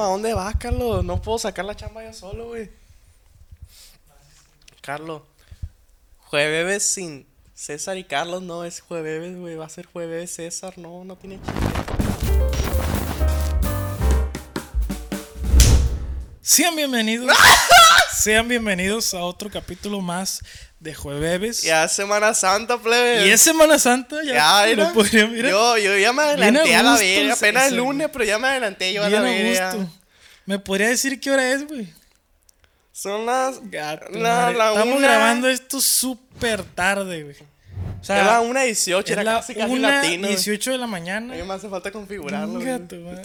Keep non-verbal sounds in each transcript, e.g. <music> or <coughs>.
¿a dónde vas, Carlos? No puedo sacar la chamba yo solo, güey. Carlos, jueves sin César y Carlos, no, es jueves, güey. Va a ser jueves César, no, no tiene chiste. Sean bienvenidos. <laughs> sean bienvenidos a otro capítulo más de Jueves. Ya es Semana Santa, plebe. Y es Semana Santa, ya. Ya, mira. podría- mira. Yo, yo ya me adelanté a a la verga. Apenas el lunes, pero ya me adelanté yo a la a verga. ¿Me podría decir qué hora es, güey? Son las. Gato, la- la Estamos una- grabando esto súper tarde, güey. O sea, Es la 1.18, es era la casi casi una latino. 18 de la A mañana. mí me hace falta configurarlo. Madre.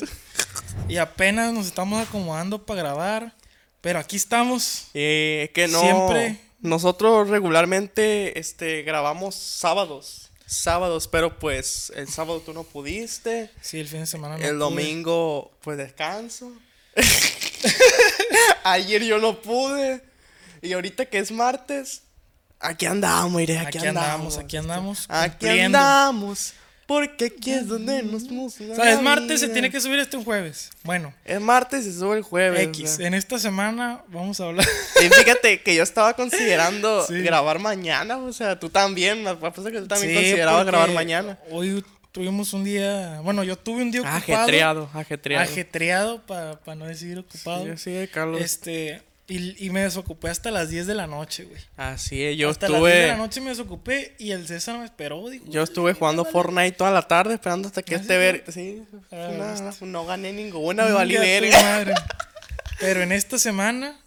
Y apenas nos estamos acomodando para grabar. Pero aquí estamos. Eh, que no. Siempre. Nosotros regularmente este, grabamos sábados. Sábados, pero pues el sábado tú no pudiste. Sí, el fin de semana no el pude. domingo, pues descanso. <laughs> Ayer yo no pude. Y ahorita que es martes, aquí andamos, iré, aquí, Aquí andamos. andamos, aquí andamos. Aquí andamos. Porque aquí es donde nos música. O sea, es martes, se tiene que subir este un jueves. Bueno, Es martes y se sube el jueves. X. o sea. En esta semana vamos a hablar. Y fíjate que yo estaba considerando <laughs> Sí. grabar mañana, o sea, tú también, me apuesto que tú también Sí, considerabas grabar mañana. Hoy tuvimos un día. Bueno, yo tuve un día ocupado. Ajetreado, ajetreado. Ajetreado, para no decir ocupado. Sí, sí, Carlos. Este. Y, y me desocupé hasta las 10 de la noche, güey. Así es, yo hasta las 10 de la estuve noche me desocupé y el César me esperó, dijo. yo estuve jugando Fortnite toda la tarde esperando hasta que ¿Ah, este ver, sí, Ah, no, no gané ninguna, me valí verga. madre. Pero en esta semana,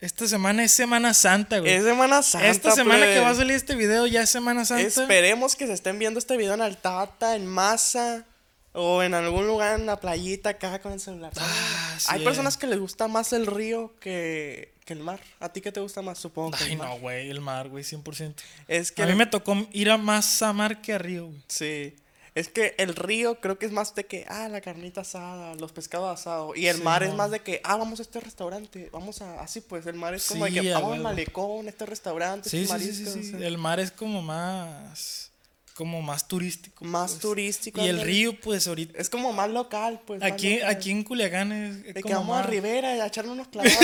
esta semana es Semana Santa, güey. Es Semana Santa. esta semana plebe. que va a salir este video ya es Semana Santa. Esperemos que se estén viendo este video en Altata, en masa o en algún lugar en la playita acá con el celular. Ah, sí. Hay personas que les gusta más el río que, que el mar. ¿A ti qué te gusta más? Supongo que Ay, el mar. no, güey, el mar, güey, 100%. Es que A mí me tocó ir a más a mar que a río, güey. Sí. Es que el río creo que es más de que, ah, la carnita asada, los pescados asados. Y el Sí, mar es más de que, ah, vamos a este restaurante. Vamos a. Así pues, el mar es como Sí, de que vamos al huevo. malecón, este restaurante, Sí, estos sí, sí, sí, sí. o sea, El mar es como más, como más turístico. Más pues. turístico. Y el río, pues ahorita, Es como más local, pues. aquí, local. aquí en Culiacán es, es De que como vamos a Rivera a echarnos unos <laughs> clavados.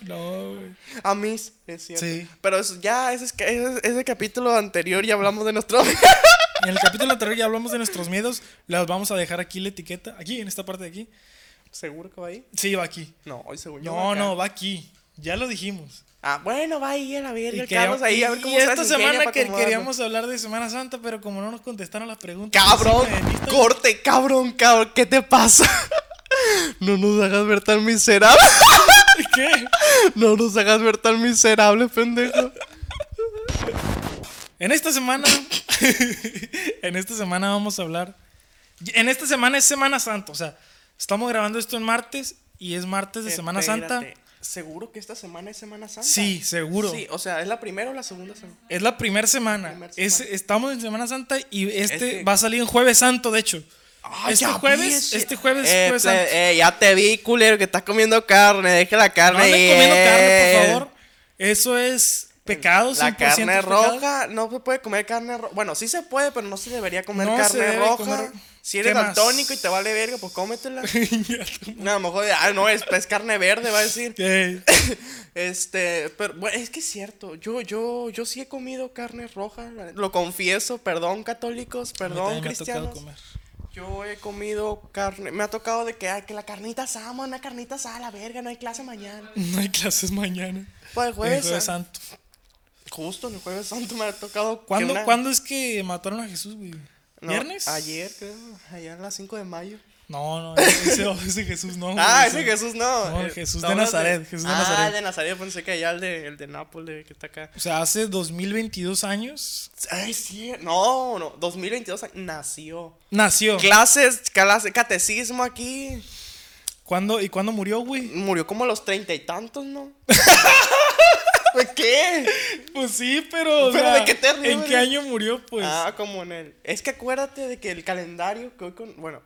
No, güey. a mí, es cierto. Sí. Pero ya, ese, es que- ese, ese capítulo anterior ya hablamos de nuestro. <laughs> En el capítulo anterior ya hablamos de nuestros miedos. Las vamos a dejar aquí la etiqueta. Aquí, en esta parte de aquí. ¿Seguro que va ahí? Sí, va aquí. No, hoy seguro. No, no, va aquí. Ya lo dijimos. Ah, bueno, va ahí a la verga. Carlos ahí a ver cómo y esta semana que queríamos hablar de Semana Santa, pero como no nos contestaron las preguntas. Cabrón, corte, cabrón, cabrón, ¿qué te pasa? <laughs> No nos hagas ver tan miserable. <laughs> ¿Qué? <laughs> No nos hagas ver tan miserable, pendejo. En esta semana. en esta semana vamos a hablar. En esta semana es Semana Santa. O sea, estamos grabando esto en martes y es martes de Semana Santa. ¿Seguro que esta semana es Semana Santa? Sí, seguro. Sí, o sea, ¿es la primera o la segunda semana? Es la primera semana. Primer Es- semana. estamos en Semana Santa y este que- va a salir en Jueves Santo, de hecho. Ay, este ya jueves, este jueves, eh, jueves santo. eh, ya te vi, culero, que estás comiendo carne. Deja la No carne. anden comiendo carne, por favor. Eso es pecado, 100% La carne pecado. roja, no se puede comer carne roja. Bueno, sí se puede, pero no se debería comer No carne roja. comer- Si eres daltónico y te vale verga, pues cómetela. <laughs> No, a lo mejor, ah, no, es, es carne verde, va a decir. <laughs> Este, pero bueno, es que es cierto. Yo, yo, yo sí he comido carne roja. Lo confieso, perdón, católicos, perdón, me ha cristianos. comer. Yo he comido carne. Me ha tocado de que, ay, que la carnita asada, una carnita asada, la verga, no hay clase mañana. <laughs> No hay clases mañana. Pues el El jueves, jueves ah, Santo. justo en el jueves santo me ha tocado. ¿Cuándo, una- ¿Cuándo es que mataron a Jesús, güey? No, ¿Viernes? Ayer, creo. Ayer a las 5 de mayo. No, no, ese, ese <laughs> Jesús no. Ah, ese Jesús no. No, Eh, Jesús de Nazaret, Jesús de ah, Nazaret. el de Nazaret, pensé que allá el de, el de Nápoles que está acá. O sea, hace 2022 años Ay, sí. No, no. 2022 nació. nació. Clases, clase, catecismo aquí. ¿Cuándo, ¿Y cuándo murió, güey? Murió como a los treinta y tantos, ¿no? <laughs> ¿De qué? Pues sí, pero. o ¿Pero sea, de qué te ríes, ¿En qué año murió, pues? Ah, como en el. Es que acuérdate de que el calendario que hoy con. Bueno.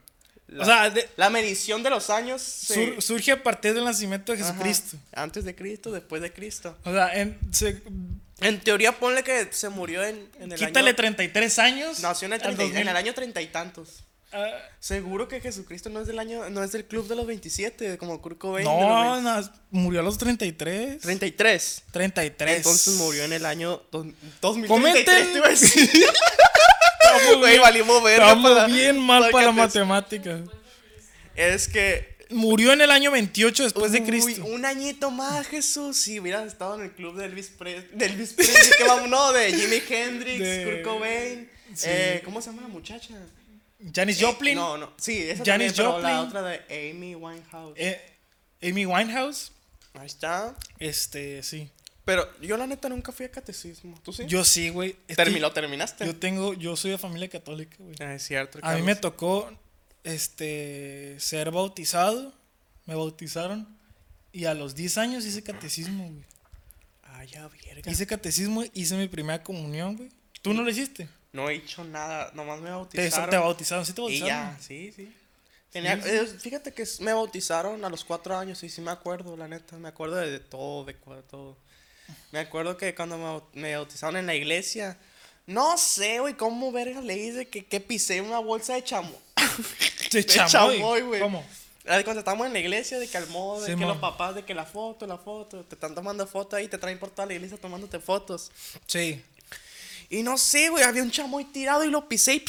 La, o sea, de- la medición de los años. se- sur- surge a partir del nacimiento de Ajá. Jesucristo. Antes de Cristo, después de Cristo. O sea, en, se- En teoría, ponle que se murió en, en el quítale año. 33 años. Nació en el, al 30 y- 2000. en el año treinta y tantos. Seguro que Jesucristo no es del año, no es del club de los 27, como Kurt Cobain. no, no, murió a los 33. 20 33. 33. Entonces murió en el año dos- 2033. Comenten. <laughs> Estamos Güey, valimos verga estamos para- bien mal para la matemática. Es que. Murió en el año 28 después de Cristo. un añito más, Jesús. Si hubieras estado en el club de Elvis Presley. De Elvis Presley, que vamos, no, de Jimi Hendrix, De- Kurt Cobain. Sí. Eh, ¿Cómo se llama la muchacha? Janis Joplin. Eh, no, no. Sí, esa Janis también, pero la Joplin. otra de Amy Winehouse. eh, Amy Winehouse. Ahí está. Este, sí. Pero yo la neta nunca fui a catecismo. ¿Tú sí? Yo sí, güey. Es que Termi- ¿Lo terminaste? Yo tengo, yo soy de familia católica, güey. Ah, es cierto. A mí me tocó, este, ser bautizado. Me bautizaron. Y a los 10 años hice catecismo, güey. Ay, ya, verga. Hice catecismo, hice mi primera comunión, güey. ¿Tú no lo hiciste? No he hecho nada, nomás me Te, bautizaron. te bautizaron, sí te y bautizaron. ya, sí, sí. Tenía- eh, fíjate que me bautizaron a los cuatro años y sí me acuerdo, la neta. Me acuerdo de, todo, de todo. Me acuerdo que cuando me, baut- me bautizaron en la iglesia, no sé, güey, cómo verga le hice que, que pisé una bolsa de chamo. <laughs> De chamoy, güey. ¿Cómo? Cuando estamos en la iglesia, de que al modo, de que Simón. los papás, de que la foto, la foto, te están tomando fotos ahí, te traen por toda la iglesia tomándote fotos. Sí. Y no sé, güey, había un chamoy tirado y lo pisé y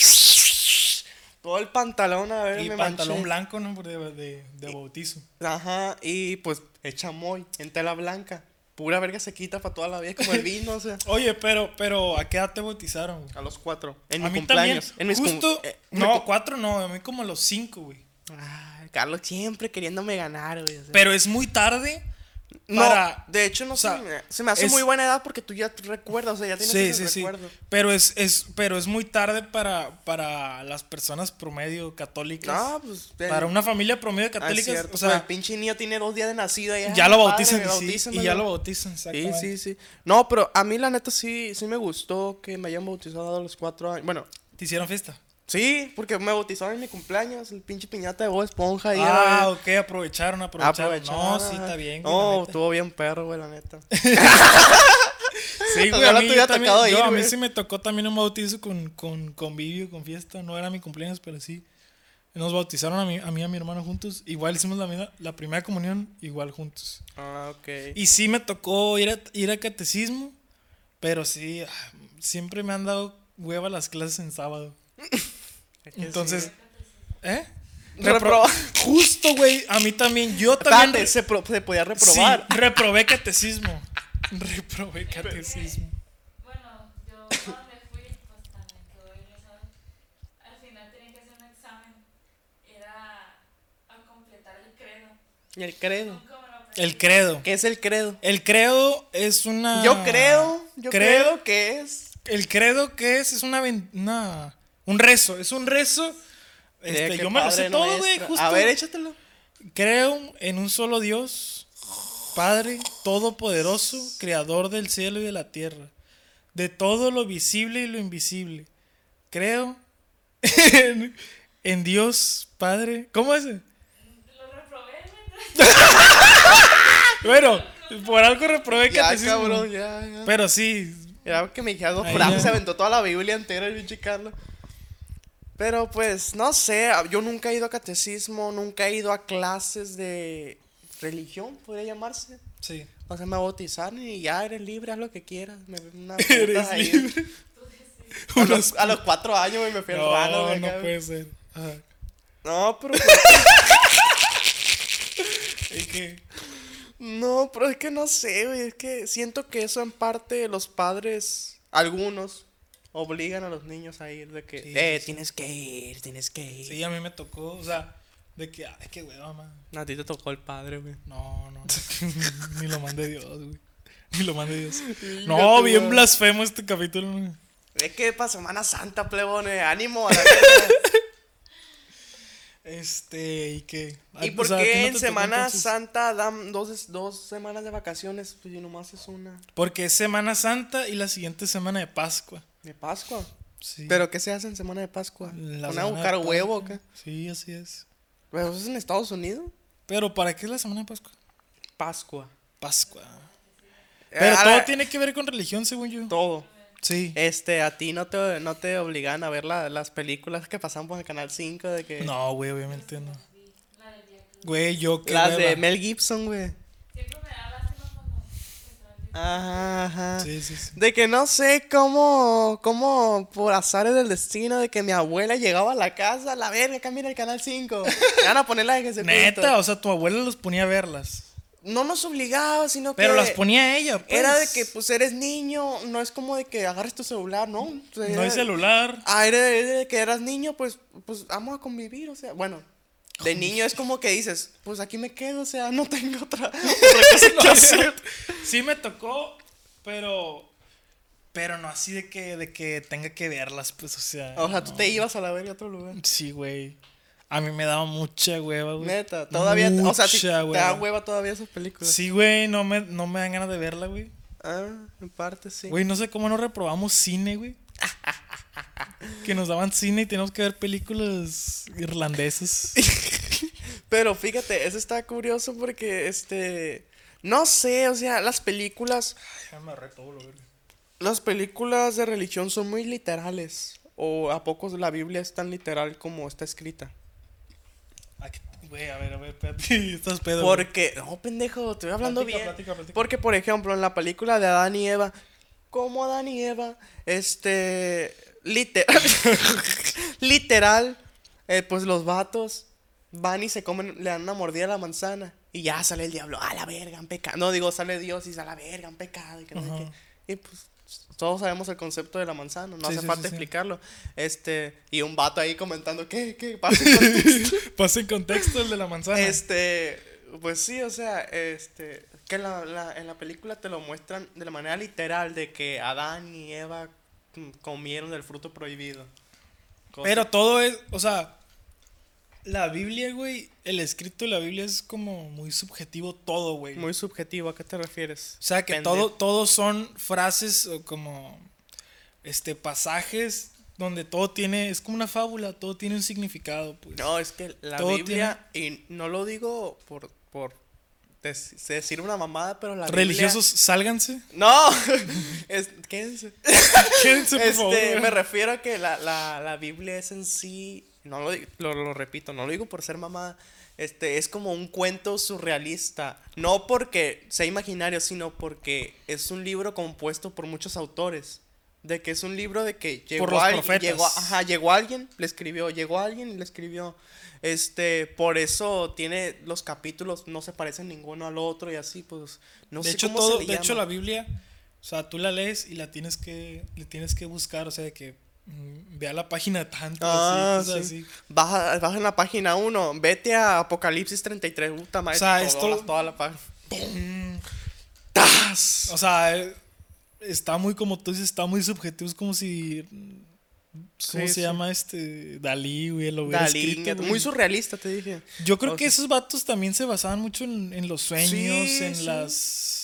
todo el pantalón, a ver, Y me pantalón manché. blanco, ¿no? De, de, de bautizo. Ajá, y pues el chamoy en tela blanca. Pura verga se quita para toda la vida, como el <laughs> vino, o sea. Oye, pero, pero, ¿a qué edad te bautizaron? A los cuatro. En a mi mí también. cumpleaños. En mis cum- Justo. eh, no, mi cuatro no, a mí como a los cinco, güey. Ay, Carlos siempre queriéndome ganar, güey. o sea. Pero es muy tarde No, para. de hecho, no o sea, sé. Se me hace es- muy buena edad porque tú ya recuerdas, o sea, ya tienes Sí, ese sí, sí. recuerdo. Pero es, es, pero es muy tarde para, para las personas promedio católicas. No, pues. el- para una familia promedio ah, católica. o pues, sea, el pinche niño tiene dos días de nacido ya. ya lo padre, bautizan, sí, y ya lo bautizan, Sí, sí, sí. No, pero a mí la neta sí, sí me gustó que me hayan bautizado a los cuatro años. Bueno, ¿Te hicieron fiesta? Sí, porque me bautizaron en mi cumpleaños, el pinche piñata de Bob Esponja ahí. Ah, era- ok, aprovecharon, aprovecharon. No, sí, está bien. güey, No, estuvo bien perro, güey, la neta. <laughs> <laughs> Sí, güey, a te mí, yo también- yo- ir, a mí güey. sí me tocó también un bautizo con, con convivio, con fiesta. No era mi cumpleaños, pero sí. Nos bautizaron a mí, a mí y a mi hermano juntos. Igual hicimos la, misma- la primera comunión, igual juntos. Ah, ok. Y sí me tocó ir a, ir a catecismo, pero sí, ah, siempre me han dado hueva las clases en sábado. <laughs> Entonces, sí. ¿eh? Repro- Justo, güey, a mí también. Yo también. Se, podía Sí, reprobar. <laughs> reprobé catecismo. Reprobé catecismo. Bueno, yo cuando me fui, pues también todo eso. Al final tenía que hacer un examen. Era a completar el credo. Y el credo. El credo. ¿Qué es el credo? El credo es una. Yo creo, yo Creo- creo que es. El credo que es, es una, ven- una- un rezo. Es un rezo. Este, que yo me lo sé todo, güey. A ver, échatelo. Creo en un solo Dios, Padre Todopoderoso, Creador del cielo y de la tierra, de todo lo visible y lo invisible. Creo en, en Dios, Padre. ¿Cómo es? Lo reprobé. Bueno, por algo reprobé Ya, catecismo. cabrón, ya, ya. Pero sí, Era que me dos frases, ya. se aventó toda la Biblia entera el pinche Carlos. Pero pues, no sé, yo nunca he ido a catecismo, nunca he ido a clases de religión, podría llamarse. sí. O sea, me bautizaron y ya eres libre, haz lo que quieras. Me unas <laughs> Eres ahí. libre. <laughs> A los, a los cuatro años, güey, me fui al No, güey, no acá, puede ser. Ajá. No, pero <laughs> pues, Es que- no, pero es que no sé, güey, es que siento que eso en parte los padres, algunos, obligan a los niños a ir de que, Sí, eh, sí, tienes que ir, tienes que ir. Sí, a mí me tocó, o sea, de que, ay, qué hueva, man. A ti te tocó el padre, güey. No, no, no. <laughs> ni lo mande Dios, güey. Ni lo mande Dios. No, bien blasfemo este capítulo. güey. Es que para Semana Santa, plebone, ánimo a la <laughs> verga. Este, ¿y qué? ¿Y Ah, por o sea, ¿a ti qué no en Semana entonces? Santa dan dos, dos semanas de vacaciones pues, y nomás es una Porque es Semana Santa y la siguiente semana de Pascua. De Pascua? Sí. ¿Pero qué se hace en Semana de Pascua? La ¿Van a buscar huevo qué? Sí, así es. Eso es en Estados Unidos. Pero ¿para qué es la semana de Pascua? Pascua. Pascua. Eh, Pero a todo tiene que ver con religión, según yo. Todo. Sí. Este, a ti no te, no te obligan a ver la- las películas que pasan por el canal 5 de que. No, güey, obviamente no. Güey, yo qué las de. Mel Gibson, güey. Siempre me da lástima cuando entra el Via Ajá, ajá. Sí, sí, sí. De que no sé cómo, cómo por azares del destino de que mi abuela llegaba a la casa, la verga, acá mira el canal 5. Me van a poner la de. Neta, o sea, tu abuela los ponía a verlas. No nos obligaba, sino que. Pero las ponía ella, pues. Era de que, pues, eres niño, no es como de que agarres tu celular, ¿no? O sea, No hay celular. Ah, era de, de que eras niño, pues, pues, vamos a convivir, o sea, bueno. De niño es como que dices, pues aquí me quedo, o sea, no tengo otra, <laughs> otra cosa que <laughs> hacer. Sí me tocó, pero. Pero no así de que, de que tenga que verlas, pues, o sea. O sea, tú te ibas a la verga a otro lugar. Sí, güey. A mí me daba mucha hueva, güey. Neta, todavía, o sea, si te da hueva. hueva todavía esas películas. Sí, güey, no me, no me dan ganas de verla, güey. Ah, en parte sí. Güey, no sé cómo no reprobamos cine, güey. <laughs> <laughs> que nos daban cine y tenemos que ver películas irlandesas. <laughs> Pero fíjate, eso está curioso porque, este, no sé, o sea, las películas, las películas de religión son muy literales. O a pocos la Biblia es tan literal como está escrita. Ay, Güey, a ver, a ver, espérate. <laughs> Estás pedo. Porque, no, pendejo, te estoy hablando Platica, bien. platica, platica. Porque, por ejemplo, en la película de Adán y Eva, como Adán y Eva, este, literal, <laughs> literal, eh, pues los vatos van y se comen, le dan una mordida a la manzana y ya sale el diablo, a la verga, han pecado. No, digo, sale Dios y dice, a la verga, han pecado y que no sé Ajá. qué. Y pues todos sabemos el concepto de la manzana, no Sí, hace sí, falta sí, explicarlo. Este, y un vato ahí comentando, ¿qué? ¿Qué? Pasa con esto?". <laughs> Pasa en contexto el de la manzana. Este, pues sí, o sea, este, que la, la- en la película te lo muestran de la manera literal de que Adán y Eva comieron del fruto prohibido. Cosa- Pero todo es, o sea, la Biblia, güey, el escrito de la Biblia es como muy subjetivo todo, güey. muy subjetivo, ¿a qué te refieres? O sea, que todo, todos son frases o como, este, pasajes donde todo tiene, es como una fábula, todo tiene un significado, pues. No, es que la Todo Biblia, y no lo digo por, por des- decir una mamada, pero la Religiosos, Biblia... sálganse. No, <laughs> es, quédense. <laughs> Quédense, por. Este, me refiero a que la, la, la Biblia es en sí, no lo, lo, lo repito, no lo digo por ser mamá, este, es como un cuento surrealista, no porque sea imaginario, sino porque es un libro compuesto por muchos autores, de que es un libro de que llegó, los alguien, llegó, ajá, llegó alguien, le escribió, llegó alguien y le escribió, este, por eso tiene los capítulos, no se parecen ninguno al otro y así, pues, no de sé hecho, cómo todo, se le de hecho, la Biblia, o sea, tú la lees y la tienes que, le tienes que buscar, o sea, de que mm, vea la página tanto, Ah, así, sí. así. Baja, baja en la página 1, vete a Apocalipsis 33, puta madre. O sea, esto- la- toda la página. Mm, ¡Tas! O sea, eh, está muy, como tú dices, está muy subjetivo. Es como si. ¿Cómo Sí, se sí. llama este? Dalí, güey, lo hubiera Dalí, escrito, neta, güey. muy surrealista, te dije. Yo creo o que esos vatos también se basaban mucho en, en los sueños, Sí, en las.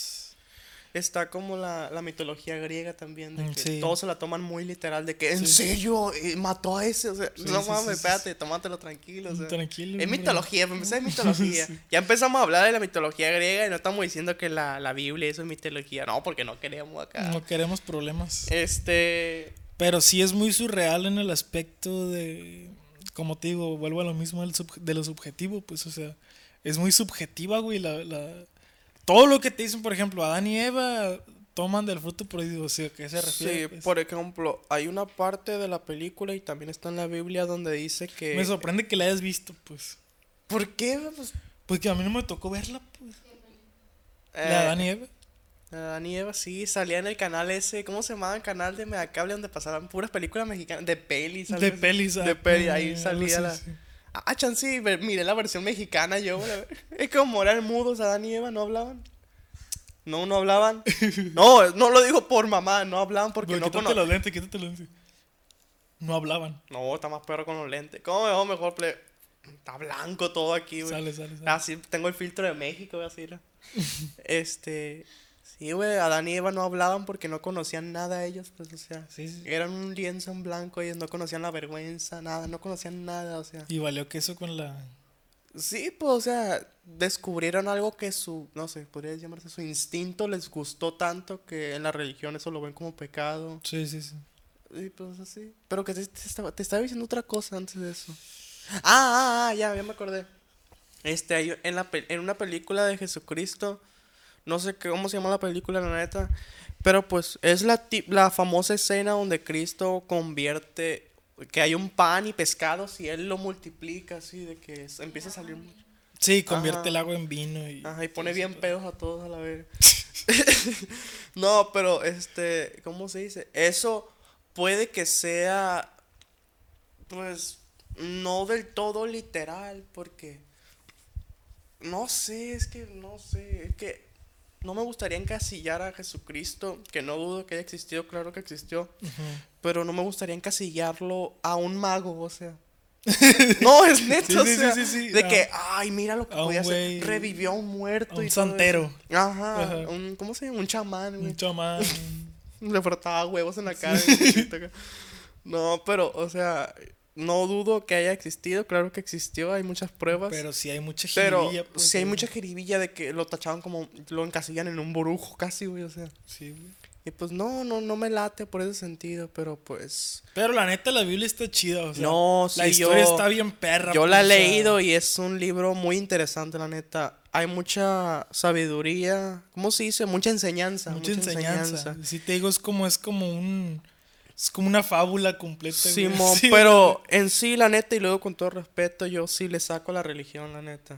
Está como la, la mitología griega también, de Mm, que sí. todos se la toman muy literal, de que, ¿en Sí. serio? ¿Mató a ese? O sea, Sí, no mames, espérate, tómatelo tranquilo. o sea. Tranquilo. Es hombre. mitología, empezar es <laughs> mitología. Ya empezamos a hablar de la mitología griega y no estamos diciendo que la, la Biblia eso es mitología. No, porque no queremos acá. No queremos problemas. Este. Pero sí es muy surreal en el aspecto de. Como te digo, vuelvo a lo mismo del sub- de lo subjetivo, pues, o sea, es muy subjetiva, güey. La, la- Todo lo que te dicen, por ejemplo, Adán y Eva toman del fruto prohibido, sea, ¿a qué se refiere? Sí, pues? por ejemplo, hay una parte de la película y también está en la Biblia donde dice que... Me sorprende que la hayas visto, pues. ¿Por qué? Pues, Porque a mí no me tocó verla, pues. eh, La de Adán y Eva. Adán y Eva, sí, salía en el canal ese, ¿cómo se llamaba? El canal de Megacable donde pasaban puras películas mexicanas, de pelis. algo De pelis, ah, De pelis, ahí salía la... sí. Ah, chansí, ve- miré la versión mexicana yo. la- Es como eran mudos Adán y Eva, no hablaban. No, no hablaban. <laughs> No, no lo digo por mamá, no hablaban porque Pero no quítate los lentes, quítate los lentes. No hablaban. No, está más perro con los lentes. ¿Cómo me veo mejor? ple- Está blanco todo aquí, güey. Sale, sale, sale. Así tengo el filtro de México, así. la- <laughs> este. Sí, güey, Adán y Eva no hablaban porque no conocían nada ellos, pues, o sea. Sí, sí. Eran un lienzo en blanco, ellos no conocían la vergüenza, nada, no conocían nada, o sea. Y valió queso con la. Sí, pues, o sea, descubrieron algo que su, no sé, podría llamarse su instinto les gustó tanto que en la religión eso lo ven como pecado. Sí, sí, sí. Y pues así. Pero que te, te estaba, te estaba diciendo otra cosa antes de eso. Ah, ah, ah, ya, ya me acordé. Este, en, la, en una película de Jesucristo, no sé qué, cómo se llama la película, la neta, pero pues es la, ti- la famosa escena donde Cristo convierte, que hay un pan y pescados y él lo multiplica así, de que es- empieza a salir mucho. Sí, convierte Ajá. el agua en vino y... Ajá, y pone bien pedos a todos a la vez. <laughs> <laughs> no, pero este, ¿cómo se dice? Eso puede que sea, pues, no del todo literal, porque, no sé, es que, no sé, es que no me gustaría encasillar a Jesucristo, que no dudo que haya existido, claro que existió, pero no me gustaría encasillarlo a un mago, o sea. <laughs> No, es neto, Sí, o sí, sí, sea, sí, sí, de que, ay, mira lo que podía hacer, güey- revivió a un muerto a un y santero. Ajá, Ajá. un, ¿cómo se llama? Un chamán, güey. Un chamán. <laughs> Le frotaba huevos en la cara. y no, pero, o sea, no dudo que haya existido, claro que existió, hay muchas pruebas. Pero sí hay mucha Pero jiribilla, pues, sí hay mucha jeribilla de que lo tachaban como, lo encasillan en un burujo casi, güey, o sea. Sí, güey. Y pues no, no, no me late por ese sentido, pero pues... Pero la neta, la Biblia está chida, o sea. No, La sí, historia yo- está bien perra. Yo la he sea, leído y es un libro muy interesante, la neta. Hay mucha sabiduría, ¿cómo se dice? Mucha enseñanza. Mucha enseñanza. Sí, te digo, es como, es como un. Es como una fábula completa. Simón, Sí, pero en sí, la neta, y luego con todo respeto, yo sí le saco la religión, la neta.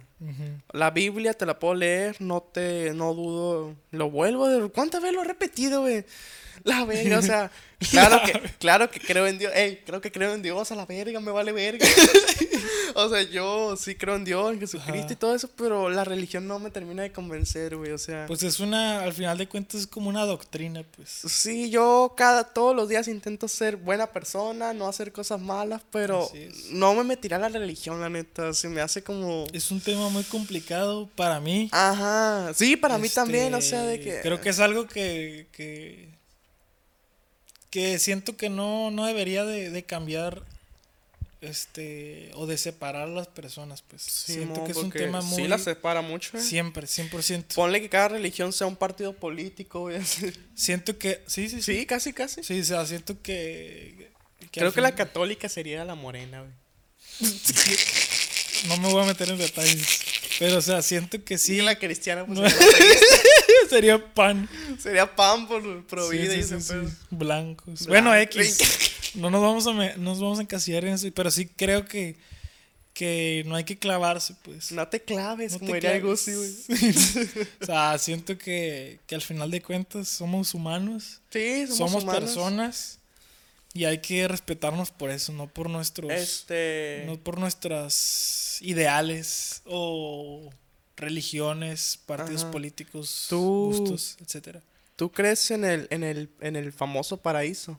La Biblia te la puedo leer, no te, no dudo, lo vuelvo de... ¿Cuántas veces lo he repetido, güey? La verga, o sea, <laughs> claro que, claro que creo en Dios, ey, creo que creo en Dios, a la verga, me vale verga. <laughs> o sea, yo sí creo en Dios, en Jesucristo Ajá. y todo eso, pero la religión no me termina de convencer, güey, o sea... Pues es una. Al final de cuentas, es como una doctrina, pues. Sí, yo cada todos los días intento ser buena persona, no hacer cosas malas, pero no me metirá a la religión, la neta. Se me hace como. Es un tema muy complicado para mí. Ajá. Sí, para mí también, o sea, de Este, que. Creo que es algo que. que, que siento que no, no debería de, de cambiar. Este. O de separar a las personas, pues. siento que es un tema muy. Sí, la separa mucho, eh. Siempre, 100%. Ponle que cada religión sea un partido político, güey. así. Siento que. Sí, sí, sí. Sí, casi, casi. Sí, o sea, siento que. Creo que la católica sería la morena, güey. <laughs> No me voy a meter en detalles. Pero, o sea, siento que sí. Y la cristiana, pues, No. <laughs> <laughs> Sería pan. sería pan por pro Sí, vida sí, y sí, ese sí. pedo. Blancos. Blanco. Bueno, X. No nos vamos a, me- nos vamos a encasillar en eso. Pero sí creo que, que no hay que clavarse, pues. No te claves, No como diría claves. Gusi, güey. <laughs> o sea, siento que, que al final de cuentas somos humanos. Sí, somos, Somos, humanos. personas. Y hay que respetarnos por eso, no por nuestros. Este. No por nuestras ideales o religiones, partidos Ajá. políticos, Tú- gustos, etcétera. ¿Tú crees en el, en el, en el famoso paraíso?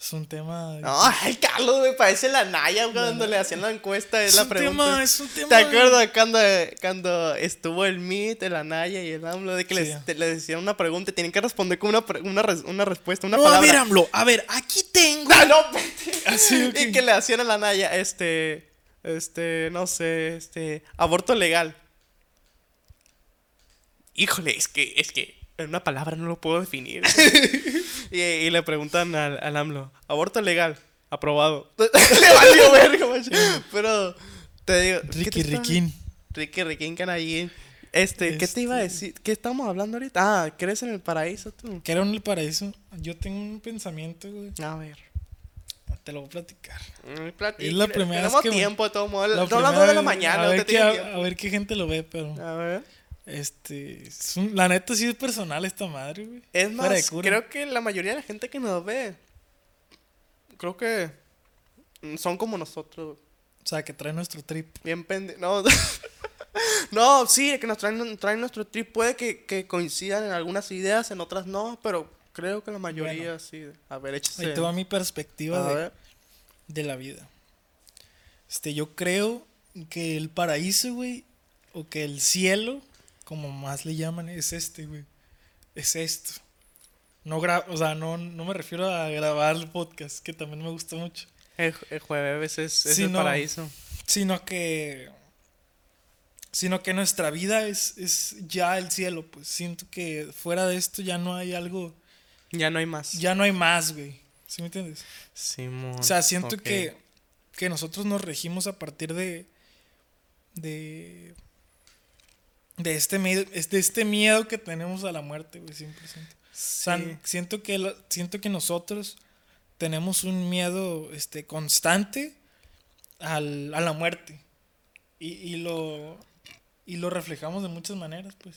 Es un tema. Ay, Carlos, güey, parece la Naya güey, cuando le hacían la encuesta. Es, es la un pregunta. tema, es un tema. ¿Te acuerdas cuando, cuando estuvo el MIT, el Anaya y el AMLO? De que Sí. les, te- les decían una pregunta y tienen que responder con una, una, una respuesta, una No, a palabra. ver, AMLO, a ver, aquí tengo. <laughs> Ah, no, espérate. Así, ok. Y que le hacían a la Naya, este, este, no sé, este, aborto legal. Híjole, es que, es que en una palabra no lo puedo definir. <laughs> y, y le preguntan al, al AMLO, aborto legal, aprobado. <laughs> le valió verga, macho. <laughs> Pero, te digo. ¿qué Ricky Riquín. Ricky Riquín Canallín. Este, ¿qué te iba a Este- decir? ¿Qué estamos hablando ahorita? Ah, ¿crees en el paraíso tú? Que era un el paraíso. Yo tengo un pensamiento, güey. A ver. Te lo voy a platicar. Mm, platica. Es la primera vez que tiempo de todo modo. La Son las primera 2 de la mañana. A ver, qué, tienes a, tiempo. a ver qué gente lo ve, pero. A ver. Este. es un- la neta sí es personal esta madre, güey. Es más, creo que la mayoría de la gente que nos ve, creo que son como nosotros, O sea, que trae nuestro trip. bien pende... No, <laughs> no sí, que nos traen, traen nuestro trip. Puede que, que coincidan en algunas ideas, en otras no, pero creo que la mayoría sí. A ver, échase. Ahí te va mi perspectiva A de, ver. de la vida. Este, yo creo que el paraíso, güey, o que el cielo, como más le llaman, es este, güey. Es esto. No gra o sea, no, no me refiero a grabar el podcast, que también me gusta mucho. El, el jueves es, es el paraíso. sino que sino que nuestra vida es, es ya el cielo, pues siento que fuera de esto ya no hay algo, Ya no hay más. ya no hay más, güey. ¿Sí me entiendes? Simón. O sea, siento que, que nosotros nos regimos a partir de. de. de este miedo, de este miedo que tenemos a la muerte, güey, 100%. O sea, Sí. siento que, la- siento que nosotros tenemos un miedo este, constante al- a la muerte. Y, y lo, y lo reflejamos de muchas maneras, pues.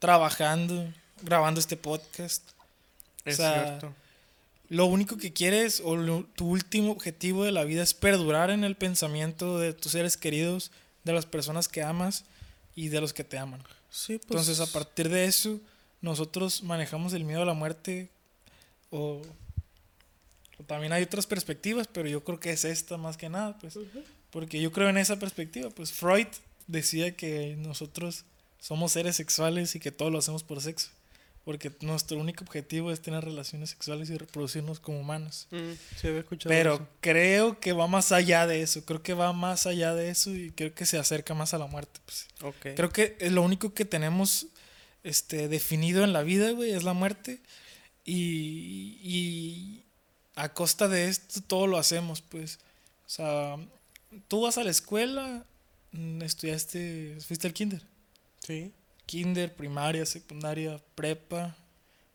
Trabajando, grabando este podcast. Es o sea, cierto. Lo único que quieres o lo- tu último objetivo de la vida es perdurar en el pensamiento de tus seres queridos, de las personas que amas y de los que te aman. Sí, pues. Entonces, a partir de eso, nosotros manejamos el miedo a la muerte o, o también hay otras perspectivas, pero yo creo que es esta más que nada, pues. Porque yo creo en esa perspectiva, pues Freud decía que nosotros somos seres sexuales y que todo lo hacemos por sexo. Porque nuestro único objetivo es tener relaciones sexuales y reproducirnos como humanos. Mm, sí, había escuchado Pero eso. creo que va más allá de eso. Creo que va más allá de eso y creo que se acerca más a la muerte. Pues. Creo que es lo único que tenemos este, definido en la vida, güey, es la muerte. Y, y a costa de esto todo lo hacemos, pues. O sea, tú vas a la escuela, mm, estudiaste, fuiste al kinder. Sí. Kinder, primaria, secundaria, prepa,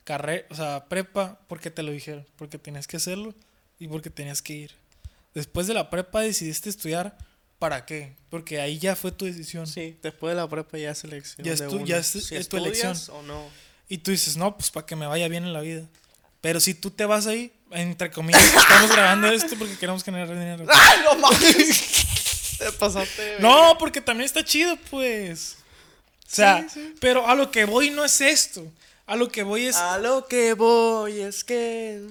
carrera, o sea, prepa porque te lo dijeron, porque tenías que hacerlo y porque tenías que ir. Después de la prepa decidiste estudiar, ¿para qué? Porque ahí ya fue tu decisión. Sí, después de la prepa ya es elección. Ya es tu- ya es- Si es tu elección. o no. Y tú dices, no, pues para que me vaya bien en la vida. Pero si tú te vas ahí, entre comillas, <laughs> estamos grabando esto porque queremos generar dinero. ¡Ay, no mames! <laughs> Te pasaste. No, porque también está chido, pues. O sea, Sí, pero a lo que voy no es esto. A lo que voy es. A lo que voy es que.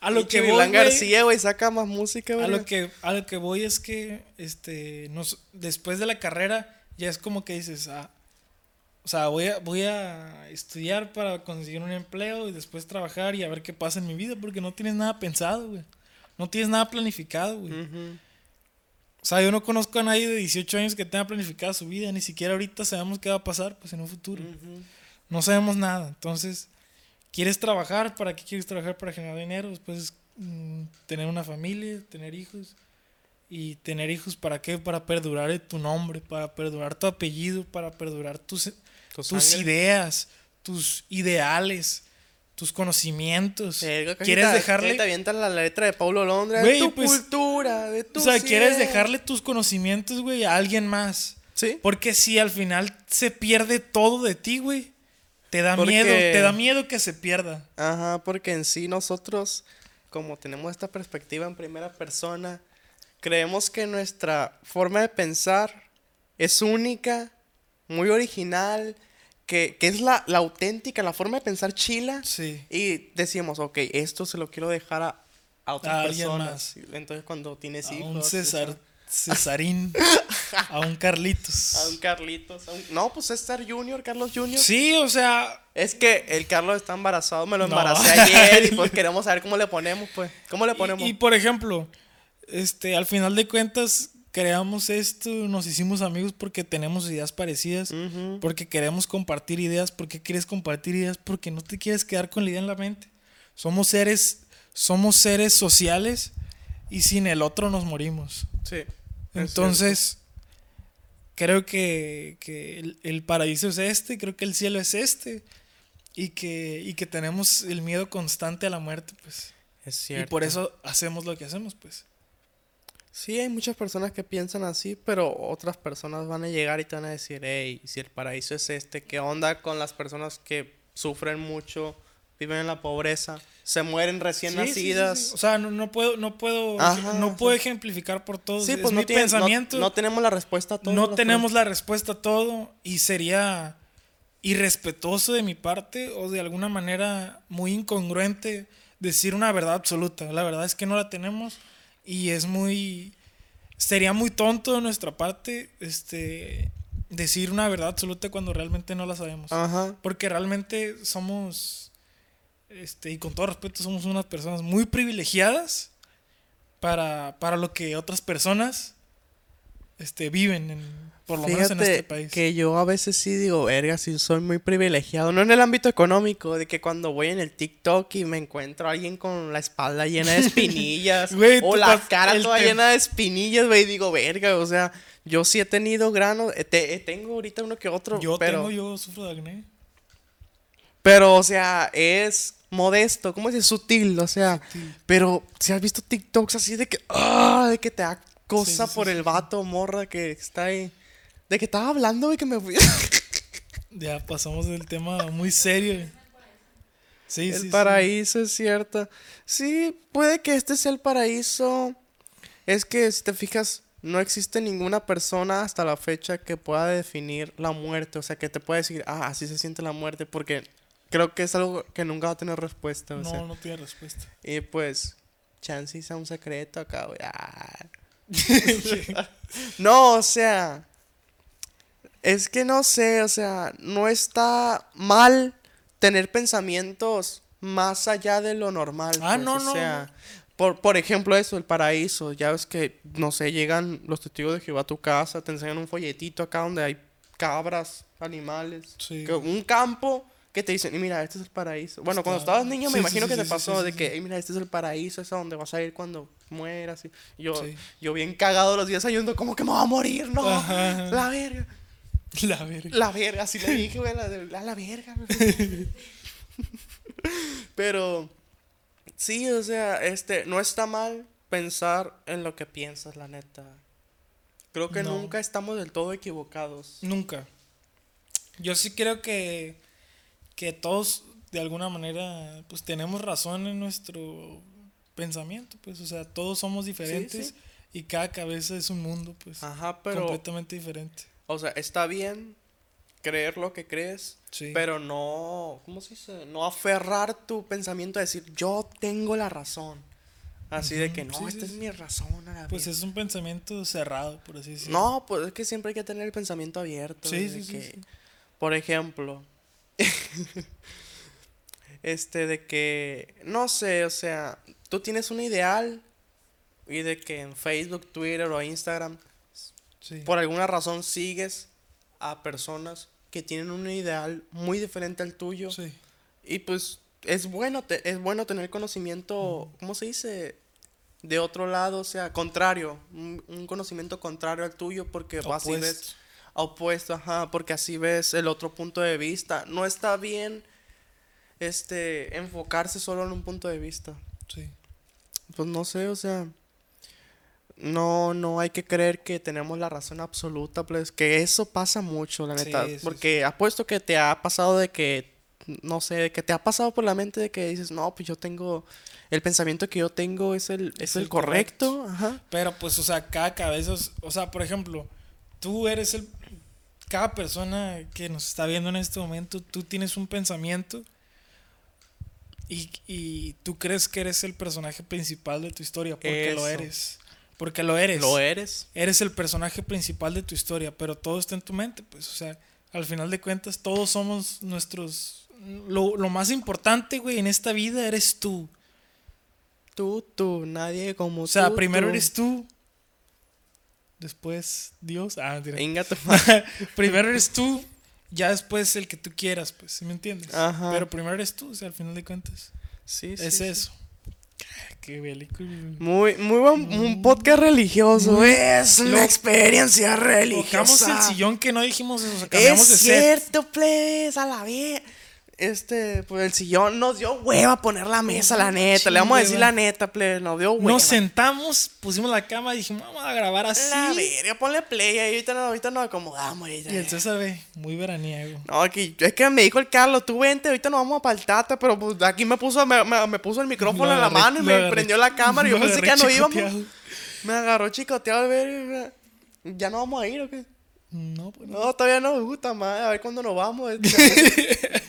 A lo que voy. García, güey, saca más música, güey. A lo que, a lo que voy es que este nos, después de la carrera ya es como que dices, ah, o sea, voy a, voy a estudiar para conseguir un empleo y después trabajar y a ver qué pasa en mi vida, porque no tienes nada pensado, güey. No tienes nada planificado, güey. O sea, yo no conozco a nadie de 18 años que tenga planificada su vida, ni siquiera ahorita sabemos qué va a pasar, pues en un futuro. No sabemos nada. Entonces, ¿quieres trabajar? ¿Para qué quieres trabajar? Para generar dinero. Después, mm, tener una familia, tener hijos. Y tener hijos, ¿para qué? Para perdurar tu nombre, para perdurar tu apellido, para perdurar tus, Tu tus sangre. ideas, tus ideales, tus conocimientos. ¿Quieres dejarle? Te avientan la letra de Paulo Londra. Güey, de tu pues, cultura, de tu O sea, ¿quieres dejarle tus conocimientos, güey, a alguien más? Sí. Porque si al final se pierde todo de ti, güey, te da Porque- miedo, te da miedo que se pierda. Ajá, porque en sí nosotros, como tenemos esta perspectiva en primera persona, creemos que nuestra forma de pensar es única, muy original, que, que es la, la auténtica, la forma de pensar chila. Sí. Y decimos, ok, esto se lo quiero dejar a, a otras A personas. más. Entonces cuando tienes A hijos... un César, Cesarín, <laughs> a un Carlitos. A un Carlitos. a un- No, pues César Junior, Carlos Junior. Sí, o sea, Es que el Carlos está embarazado, me lo No. embaracé ayer y pues <laughs> queremos saber cómo le ponemos, pues. ¿Cómo le ponemos? y, y por ejemplo, este, al final de cuentas, creamos esto, nos hicimos amigos porque tenemos ideas parecidas, porque queremos compartir ideas, porque quieres compartir ideas, porque no te quieres quedar con la idea en la mente. Somos seres, somos seres sociales y sin el otro nos morimos. Sí. es Entonces, creo que, que el, el paraíso es este, creo que el cielo es este, y que, y que tenemos el miedo constante a la muerte, pues. Es cierto. Y por eso hacemos lo que hacemos, pues. Sí, hay muchas personas que piensan así, pero otras personas van a llegar y te van a decir, hey, si el paraíso es este, ¿qué onda con las personas que sufren mucho, viven en la pobreza, se mueren recién Sí, sí, sí, nacidas? sí. O sea, no, no puedo, no puedo, Ajá, no puedo ejemplificar por todos. Sí, es pues mi no, tienes- no- pensamiento. no tenemos la respuesta a todo. no tenemos la respuesta a todo y sería irrespetuoso de mi parte o de alguna manera muy incongruente decir una verdad absoluta. La verdad es que no la tenemos y es muy sería muy tonto de nuestra parte este decir una verdad absoluta cuando realmente no la sabemos. Ajá. Porque realmente somos este y con todo respeto somos unas personas muy privilegiadas para para lo que otras personas este, viven, en, por lo menos en este país. que yo a veces sí digo, verga, sí soy muy privilegiado. No en el ámbito económico, de que cuando voy en el TikTok y me encuentro a alguien con la espalda llena de espinillas <laughs> o la cara toda llena de espinillas, güey, digo, verga, o sea, yo sí he tenido granos, eh, te- eh, tengo ahorita uno que otro, yo pero, tengo, yo sufro de acné. pero, o sea, es modesto, ¿cómo es? Sutil, o sea, Sutil. pero si has visto TikToks así de que, ah, de que te da cosa sí, por sí, el vato, morra, que está ahí. De que estaba hablando, güey, que me fui. <laughs> Ya pasamos del tema muy serio. Sí, el paraíso, es cierto. Sí, puede que este sea el paraíso. Es que si te fijas, no existe ninguna persona hasta la fecha que pueda definir la muerte. O sea, que te pueda decir, ah, así se siente la muerte. Porque creo que es algo que nunca va a tener respuesta. O sea. No, no tiene respuesta. Y pues, chance sea un secreto acá, güey. Ah. <laughs> no, o sea. Es que no sé, o sea, no está mal tener pensamientos más allá de lo normal. Ah, pues, no, o no, sea, Por, por ejemplo, eso, el paraíso. Ya ves que, no sé, llegan los testigos de Jehová a tu casa, te enseñan un folletito acá donde hay cabras, animales, Sí. que- un campo que te dicen, y mira, este es el paraíso. Bueno, cuando estabas niño me sí, imagino sí, que sí, te pasó de que, sí. "Ey, mira, este es el paraíso, es a donde vas a ir cuando mueras. Y yo, yo bien cagado los días ayundo, como que me voy a morir, no, Ajá. la verga. La verga. La verga, así le dije, güey, la, la, la verga. <laughs> Pero, sí, o sea, este, no está mal pensar en lo que piensas, la neta. Creo que No. nunca estamos del todo equivocados. Nunca. Yo sí creo que, que todos, de alguna manera, pues tenemos razón en nuestro pensamiento, pues, o sea, todos somos diferentes sí. y cada cabeza es un mundo, pues, Ajá, pero, completamente diferente. o sea, está bien creer lo que crees, Sí. pero no, ¿cómo se dice? No aferrar tu pensamiento a decir, yo tengo la razón. Así de que, no, esta es mi razón. a la Pues verga". es un pensamiento cerrado, por así decirlo. No, pues es que siempre hay que tener el pensamiento abierto. Sí, sí, que, sí. Por ejemplo, <laughs> este de que, no sé, o sea, tú tienes un ideal y de que en Facebook, Twitter o Instagram, Sí. por alguna razón sigues a personas que tienen un ideal muy diferente al tuyo Sí. y pues es bueno, te- es bueno tener conocimiento, ¿cómo se dice? De otro lado, o sea, contrario, un, un conocimiento contrario al tuyo porque vas y ves Opuesto. ajá, porque así ves el otro punto de vista. No está bien este enfocarse solo en un punto de vista. Sí. Pues no sé, o sea, no no hay que creer que tenemos la razón absoluta, pues que eso pasa mucho, la neta, sí, porque apuesto que te ha pasado de que no sé, de que te ha pasado por la mente de que dices, "No, pues yo tengo el pensamiento que yo tengo es el es, Es el correcto", ajá. Pero pues, o sea, cada cabeza, o sea, por ejemplo, tú eres el, cada persona que nos está viendo en este momento, tú tienes un pensamiento y, y tú crees que eres el personaje principal de tu historia, porque lo eres. Porque lo eres. Lo eres. Eres el personaje principal de tu historia, pero todo está en tu mente, pues, o sea, al final de cuentas todos somos nuestros... Lo, lo más importante, güey, en esta vida eres tú. Tú, tú, nadie como O sea, tú, primero tú. eres tú, después Dios. Ah. Venga, <laughs> primero eres tú, ya después el que tú quieras, pues, ¿sí me entiendes? Ajá. Pero primero eres tú, o sea, al final de cuentas. Sí, sí, es sí. eso. Qué película. Muy, muy buen un podcast religioso. Muy- es una Lo- experiencia Tocamos religiosa. el sillón que no dijimos eso, cambiamos Es de cierto, please, a la vez. Este, pues el sillón nos dio hueva poner la mesa, la neta. Le vamos a decir la neta, please, nos dio hueva. Nos sentamos, pusimos la cama y dijimos, vamos a grabar así. La verga, ponle play ahí, ahorita, ahorita nos acomodamos. ahorita. Y el César ve, muy veraniego. No, aquí, es que me dijo el Carlos, tú vente, ahorita nos vamos a paltata, pero pues aquí me puso, me, me- me puso el micrófono Lo en la mano y me agarré- prendió la cámara y yo pensé que ya no íbamos. Me agarró chicoteado, a ver, ¿ya no vamos a ir o qué? No, pues no. No, todavía no me gusta más, a ver cuándo nos vamos. <laughs>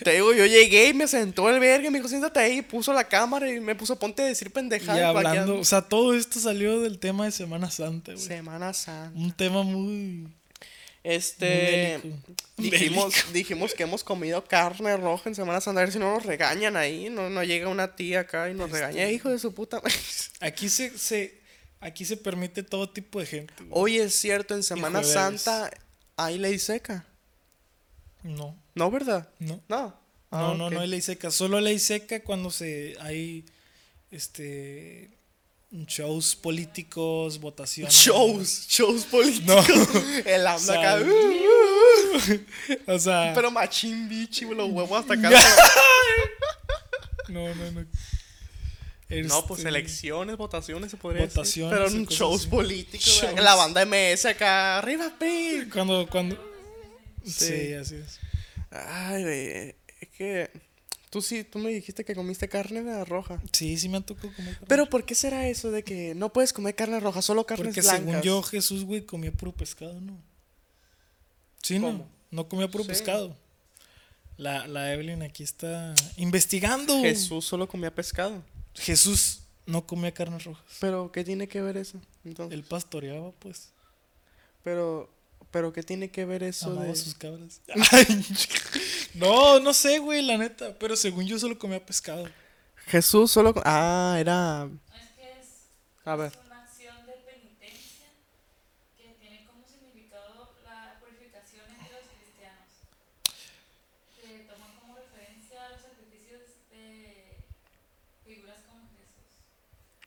Te digo, yo llegué y me sentó el verga y me dijo, siéntate ahí, y puso la cámara y me puso ponte a decir Y pendejadas. hablando, o sea, todo esto salió del tema de Semana Santa, güey. Semana Santa. Un tema muy... Este, Muy bélico. dijimos, dijimos que hemos comido carne roja en Semana Santa, a ver si no nos regañan ahí, no, no llega una tía acá y nos Este regaña, hijo de su puta. madre". Aquí se, se, Aquí se permite todo tipo de gente. güey. Oye, es cierto, en Semana. Santa hay ley seca. No, ¿No, verdad? no. No. Ah, No, no, ok. no hay ley seca. Solo ley seca cuando se hay este shows políticos, votaciones. Shows, shows políticos. No. <laughs> El AMLO O sea, acá. uh, <laughs> O sea, Pero machín bichi, los huevos hasta acá. <laughs> no, no, no. No, pues Este, elecciones, votaciones se podría Votaciones decir. Pero cosas shows así. políticos. Shows. La banda MS acá. Arriba, PRI. Cuando, cuando. Sí, Sí. así es. Ay, güey. Es que. Tú sí, tú me dijiste que comiste carne de roja. Sí, sí me tocó comer. carne. Pero ¿por qué será eso de que no puedes comer carne roja, solo Porque blancas? según yo, Jesús, güey, comía puro pescado, ¿no? Sí, no. ¿Cómo? No comía puro Sí. pescado. La, la Evelyn aquí está investigando. Jesús solo comía pescado. Jesús no comía carnes rojas. Pero ¿qué tiene que ver eso? Entonces, Él pastoreaba, pues. pero pero ¿qué tiene que ver eso Amaba de sus cabras. <laughs> Ay, no, no sé, güey, la neta. Pero según yo solo comía pescado. Jesús solo Ah, era Es que es, a ver. es una acción de penitencia que tiene como significado la purificación entre los cristianos. Que toman como referencia a los sacrificios de figuras como Jesús.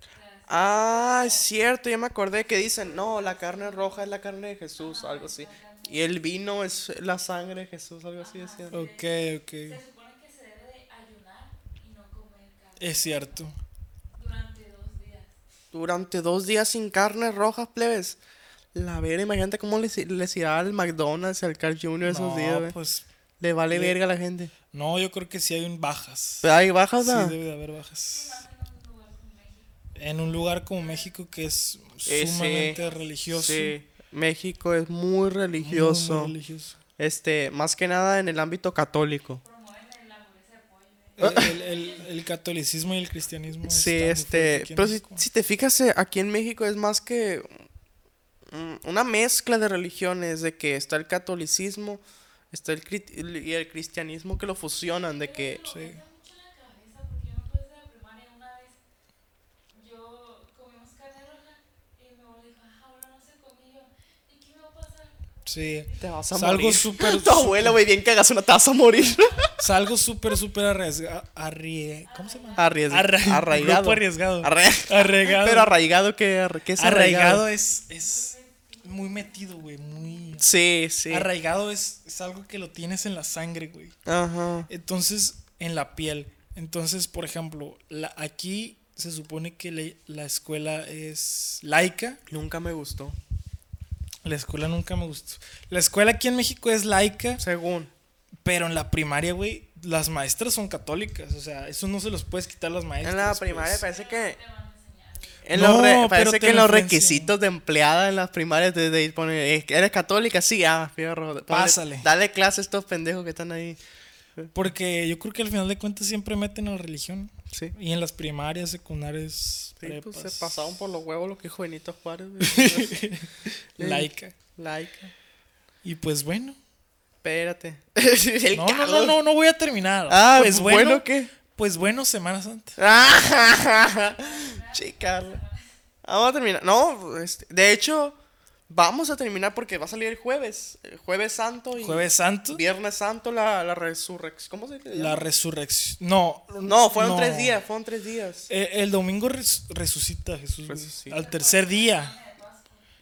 O sea, es- Ah, es cierto, ya me acordé que dicen, "No, la carne roja es la carne de Jesús", algo así. Y el vino es la sangre de Jesús, algo así decían. Ok, ok. Se supone que se debe de ayunar y no comer carne Es cierto. durante dos días. Durante dos días sin carne roja, plebes. La vera, imagínate cómo les, les irá al McDonald's, al Carl Jr. esos No, días, pues. Le vale le- verga a la gente. No, yo creo que sí hay un bajas. Pero hay bajas, Sí, ¿verdad? debe de haber bajas. Más en un lugar como México. En un lugar como México que es Eh, sumamente religioso. Sí, México es muy religioso. muy religioso. Este, más que nada en el ámbito católico. El, el- el catolicismo y el cristianismo. Sí, este, pero si, si te fijas, eh, aquí en México es más que mm, una mezcla de religiones, de que está el catolicismo, está el y el cristianismo que lo fusionan, de que... Sí. Me da mucho la cabeza porque yo me acuerdo de la primaria una vez. Yo comimos carne roja y mi abuelo dijo, ah, ahora no se comió. ¿Y qué va a pasar? Sí. Te vas a Es algo morir. súper- <laughs> Tu abuelo, güey, bien que hagas una, te vas a morir. <laughs> Es algo súper, súper arriesgado. Arrie... ¿Cómo se llama? Arries- Arra- <laughs> arraigado. Grupo arriesgado. Arra- Arraigado. Pero arraigado, ¿qué, qué es arraigado arraigado? es, es muy metido, güey. Muy. Sí, sí. Arraigado es, es algo que lo tienes en la sangre, güey. Ajá. Entonces, en la piel. Entonces, por ejemplo, la, aquí se supone que le- la escuela es laica. Nunca me gustó. La escuela nunca me gustó. La escuela aquí en México es laica, Según. pero en la primaria, güey, las maestras son católicas. O sea, eso no se los puedes quitar las maestras. En la pues. primaria parece que... Te van a enseñar. En No, los parece te que en lo los requisitos de empleada en las primarias de, de poner, "Eh, ¿eres católica? Sí, ah, fierro. Pásale. Dale clase a estos pendejos que están ahí. Porque yo creo que al final de cuentas siempre meten a la religión. Sí. Y en las primarias, secundarias, Sí, pues se pasaron por los huevos los que dijo Benito Juárez. <laughs> laica. Laica. Y pues bueno. Espérate. <laughs> No, no, no, no, no voy a terminar. Ah, pues bueno, bueno, ¿qué? Pues bueno, Semana Santa. <laughs> Ah, Chica. Vamos a terminar. No, este, de hecho, vamos a terminar porque va a salir el jueves. El jueves santo y Jueves Santo, viernes santo la, la resurrección. ¿Cómo se llama? la resurrección. No, No, fueron no. tres días, fueron tres días. Eh, El, domingo res- resucita Jesús. Resucita. Al tercer día.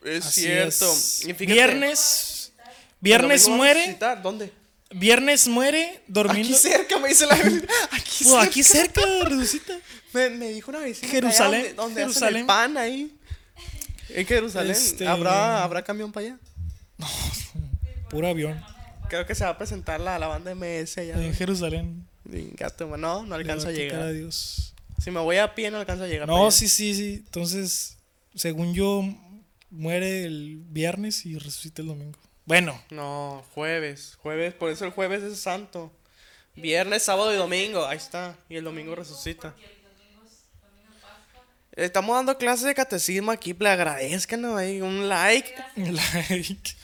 Es Así cierto. es. Y fíjate, Viernes. Viernes muere. ¿Dónde? Viernes muere durmiendo. Aquí cerca, me dice la <laughs> Aquí cerca. aquí cerca resucita. Me, me dijo una que Jerusalén, Donde, donde hacen Jerusalén. el pan ahí. En Jerusalén. Este- ¿Habrá, ¿Habrá camión para allá? <laughs> Puro avión. Creo que se va a presentar la, la banda MS allá. En Jerusalén. No, no alcanzo a llegar. a Dios. Si me voy a pie, no alcanzo a llegar. No, sí, sí, sí. Entonces, según yo, muere el viernes y resucita el domingo. Bueno, No, jueves. Jueves, por eso el jueves es santo. Viernes, sábado y domingo. Ahí está. Y el domingo resucita. Estamos dando clases de catecismo aquí, le agradezcan ahí un like. like.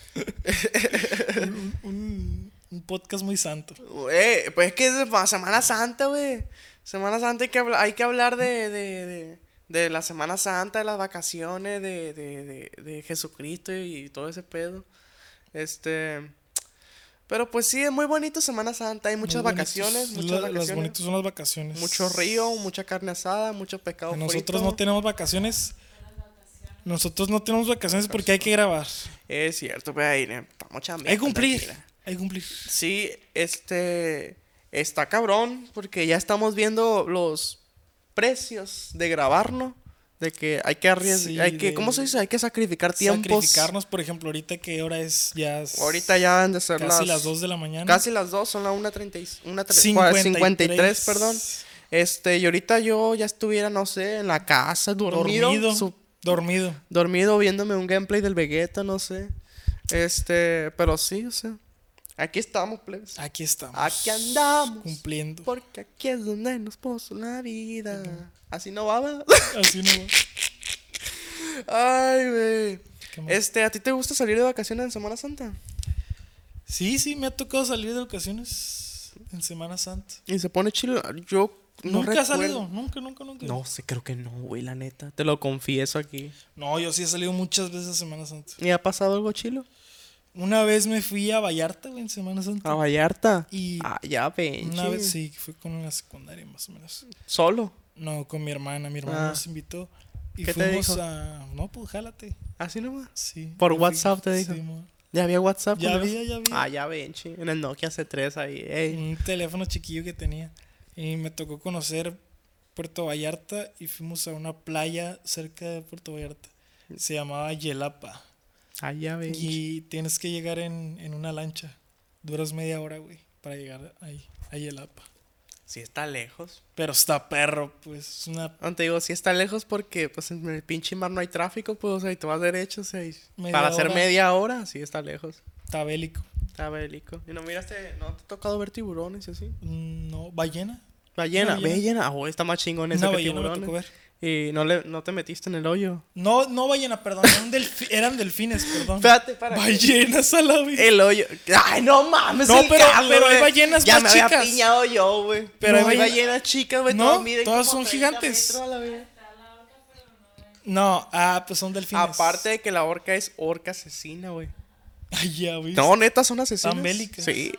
un, un- un podcast muy santo. Eh, pues es que es pa- Semana Santa, güey. Semana Santa hay que, hablar, hay que hablar de, de, de, de la Semana Santa, de las vacaciones, de, de, de, de Jesucristo y todo ese pedo. Este. Pero pues sí, es muy bonito Semana Santa. Hay muchas Muy vacaciones, bonitos. muchas Las vacaciones. bonitas son las vacaciones. Mucho río, mucha carne asada, mucho pescado Nosotros frito. no tenemos vacaciones. Nosotros no tenemos vacaciones porque hay que grabar. Es cierto, pues ahí eh, estamos chambeando. Hay que cumplir. Hay que cumplir. Sí, este. Está cabrón, porque ya estamos viendo los precios de grabarnos. De que hay que arriesgar. Sí, hay que, ¿Cómo se dice? Hay que sacrificar tiempos. Sacrificarnos, por ejemplo, ahorita que hora es ya es Ahorita ya han de ser casi las, las 2 de la mañana. Casi las 2, son las 1.30 y- una tre- 53, 53, perdón. Este, y ahorita yo ya estuviera, no sé, en la casa, dormido. Dormido. su- Dormido. dormido viéndome un gameplay del Vegeta, no sé. Este, pero sí, o sea. Aquí estamos, plebes. Aquí estamos. Aquí andamos. Cumpliendo. Porque aquí es donde nos puso la vida. Así no va, ¿verdad? <laughs> Así no va. Ay, güey. Este, ¿a ti te gusta salir de vacaciones en Semana Santa? Sí, sí, me ha tocado salir de ocasiones en Semana Santa. Y se pone chido. Yo no nunca ha recuerdo. salido, nunca, nunca, nunca. No sé, creo que no, güey, la neta. Te lo confieso aquí. No, yo sí he salido muchas veces a Semana Santa. ¿Y ha pasado algo chilo? Una vez me fui a Vallarta, güey, en Semana Santa. A Vallarta. Y Ah, ya ven. una vez sí, fue con la secundaria más o menos. Solo. No, con mi hermana. Mi hermana Ah. nos invitó. Y ¿Qué te fuimos dijo? a. No, pues jálate. Así nomás. Sí. Por WhatsApp te dijo. Sí, mo. Ya había WhatsApp. Ya había, ya había. Ah, ya ven, chi. En el Nokia C3 ahí. ey. Un teléfono chiquillo que tenía. Y me tocó conocer Puerto Vallarta y fuimos a una playa cerca de Puerto Vallarta. Se llamaba Yelapa. Ah, ya ven. chi. Y tienes que llegar en, en una lancha. Duras media hora, güey, para llegar ahí, a Yelapa. Sí está lejos. Pero está perro, pues. Es una No te digo, sí está lejos porque pues en el pinche mar no hay tráfico, pues, o sea, y tú vas derecho, o sea, y para hacer hora. media hora, sí está lejos. tabélico. Está bélico. Y no miraste, no te ha tocado ver tiburones y así. Mm, No, ballena. Ballena, ballena. ballena. Ah, está más chingón eso Una que ballena me tiburones. tocó ver. Y no, le, no te metiste en el hoyo. No, no ballena, perdón. Eran, delfi- eran delfines, perdón. Espérate, para. Ballenas a la vez. El hoyo. Ay, no mames. No, el pero- pero hay güey. ballenas ya más me había chicas. piñado yo, güey. Pero no, hay hay ballena- ballenas chicas, güey. No, todas son 30 gigantes. metros a la vez. No, ah, pues son delfines. Aparte de que la orca es orca asesina, güey. Ay, ya, ¿viste? No, neta, son asesinas. Tan bélicas. Sí.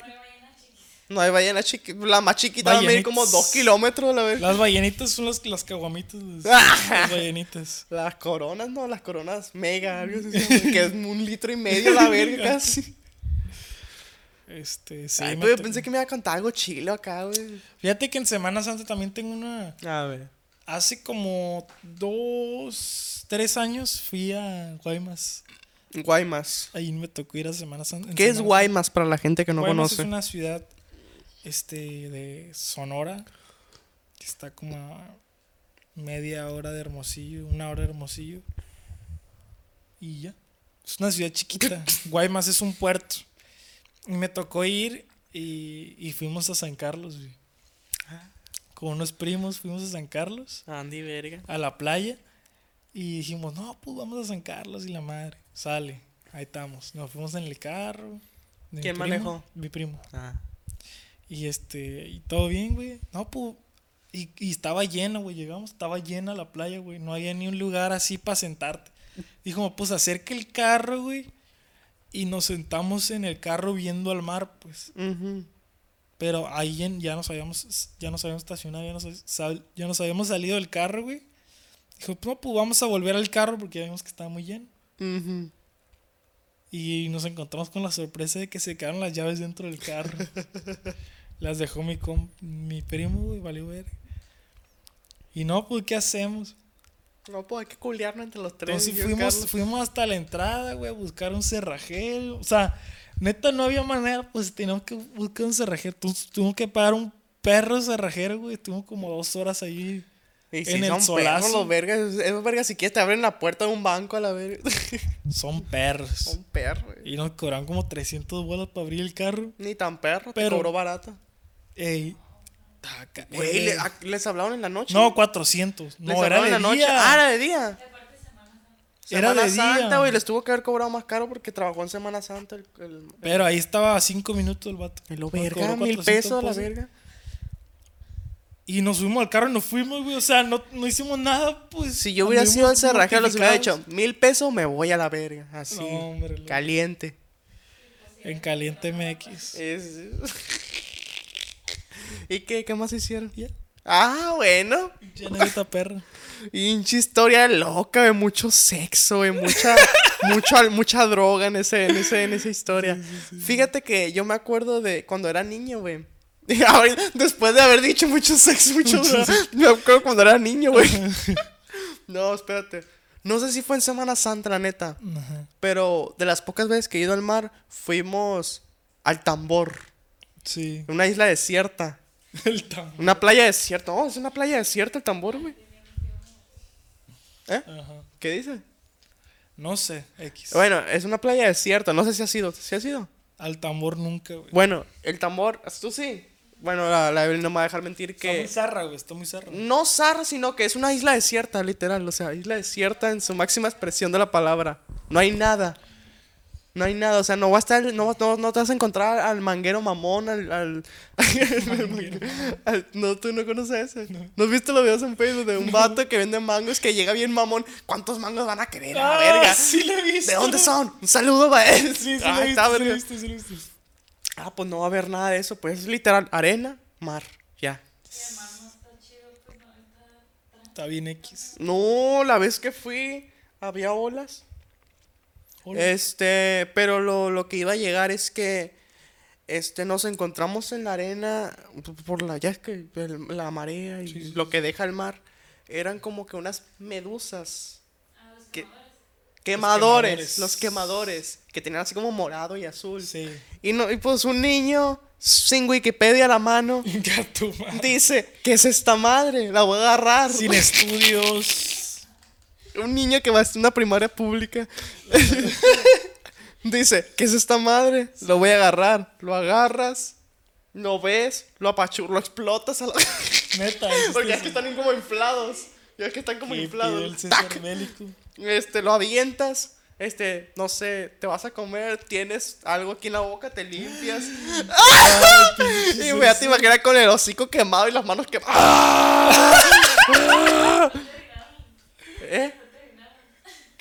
No hay ballena chiquita. La más chiquita va a medir como dos kilómetros, la vez. Las ballenitas son las, las caguamitas. Las, las ballenitas. <laughs> Las coronas, no, las coronas mega, algo así, güey, que es un litro y medio la verga <laughs> casi. Este, sí. Ay, pero yo to- pensé que me iba a contar algo chilo acá, güey. Fíjate que en Semana Santa también tengo una. A ver. Hace como dos, tres años fui a Guaymas. Guaymas. Ahí me tocó ir a Semana Santa. ¿Qué es Guaymas para la gente que no Guaymas conoce? es una ciudad este, de Sonora que está como a media hora de Hermosillo, una hora de Hermosillo. Y ya. Es una ciudad chiquita. <coughs> Guaymas es un puerto. Y me tocó ir y, y fuimos a San Carlos. güey. Con unos primos fuimos a San Carlos, Andy, verga. a la playa. Y dijimos, no, pues vamos a San Carlos y la madre. Sale. Ahí estamos. Nos fuimos en el carro. ¿Quién primo, manejó? Mi primo. Ah. Y este, y todo bien, güey. No, pues. Y, y estaba lleno, güey. Llegamos, estaba llena la playa, güey. No había ni un lugar así para sentarte. Dijo, pues acerca el carro, güey. Y nos sentamos en el carro viendo al mar, pues. Pero ahí en- ya nos habíamos, ya nos habíamos estacionado, ya nos, sal- ya nos habíamos salido del carro, güey. Dijo, pues no, pues vamos a volver al carro porque ya vimos que estaba muy lleno. Y nos encontramos con la sorpresa de que se quedaron las llaves dentro del carro. <laughs> las dejó mi, com- mi primo, güey, valió ver. Y no, pues, ¿qué hacemos? No, pues hay que culiarnos entre los tres. Entonces fuimos, Carlos. fuimos hasta la entrada, güey, a buscar un cerrajero. O sea, neta, no había manera, pues teníamos que buscar un cerrajero. Tu- Tuvimos que pagar un perro cerrajero, güey. Estuvimos como dos horas ahí. Y si en el solazo. perros los vergas. Esos vergas, si quieres, te abren la puerta de un banco a la verga. <laughs> Son perros. son perros, güey. Y nos cobraron como 300 bolas para abrir el carro. Ni tan perro, te Pero- cobró barata. Ey. taca, Güey, ey. le- a- ¿les hablaron en la noche? No, 400. ¿Les No, era hablaron de en la noche? día. Ah, era de día. Era Semana de día. Santa, güey. Les tuvo que haber cobrado más caro porque trabajó en Semana Santa. El, el, Pero ahí estaba a 5 minutos el vato. Nos verga, cobró mil 400 pesos a la pesos. verga. Y nos subimos al carro y nos fuimos, güey. O sea, no, no hicimos nada, pues. Si yo hubiera sido el anduvimos cerrajero, les hubiera mortificados. dicho, mil pesos, me voy a la verga. Así, No, hombre, loco. caliente. En Caliente MX. Es- <laughs> ¿Y qué, qué más hicieron? Ya. Ah, bueno. Negrita perra. <laughs> Hinche historia loca, de mucho sexo, de mucha, <laughs> mucho, al- mucha droga en, ese, en, ese, en esa historia. Fíjate que yo me acuerdo de cuando era niño, güey. Después de haber dicho mucho sexo, mucho droga, me acuerdo cuando era niño, güey. No, espérate. No sé si fue en Semana Santa, la neta. Ajá. Pero de las pocas veces que he ido al mar, fuimos al tambor. Sí. Una isla desierta. <laughs> El tambor. Una playa desierta. Oh, es una playa desierta el tambor, güey. ¿Eh? Ajá. ¿Qué dice? No sé, X. Bueno, es una playa desierta. No sé si ha sido. ¿Sí ha sido? Al tambor nunca, güey. Bueno, el tambor. ¿Tú sí? Bueno, la, la Evelyn no me va a dejar mentir Está muy que. zarra, güey. Está muy zarra. No zarra, sino que es una isla desierta, literal. O sea, isla desierta en su máxima expresión de la palabra. No hay nada. No hay nada, o sea, no va a estar, no, no, no te vas a encontrar al manguero mamón, al, al, <laughs> al- no, tú no conoces ese. ¿No has visto los videos en Facebook de un vato que vende mangos que llega bien mamón? ¿Cuántos mangos van a querer a la Ah, verga? sí lo he visto. ¿De dónde son? Un saludo para él. Sí, sí, Ah, lo he está visto, sí lo he visto, sí lo he visto. Ah, pues no va a haber nada de eso, pues es literal arena, mar, ya. Sí, además no está chido, pues no, está Está bien X. No, la vez que fui había olas. Este, pero lo, lo que iba a llegar es que este nos encontramos en la arena por la ya es que el- la marea y Sí, sí, lo que deja el mar eran como que unas medusas Ah, los que- quemadores. los quemadores que tenían así como morado y azul. Sí. Y no y pues un niño sin Wikipedia a la mano <laughs> dice, ¿qué es esta madre? La voy a agarrar. Sin estudios. Un niño que va a una primaria pública. <laughs> Dice, ¿qué es esta madre? Lo voy a agarrar. Lo agarras, lo ves, lo apachur, lo explotas a la... <laughs> Neta. es Porque que es que están como inflados. Ya es que están como ¿Qué inflados. Este, lo avientas. Este, no sé, te vas a comer, tienes algo aquí en la boca, te limpias. <laughs> y me te imaginas con el hocico quemado y las manos quemadas. ¿Eh?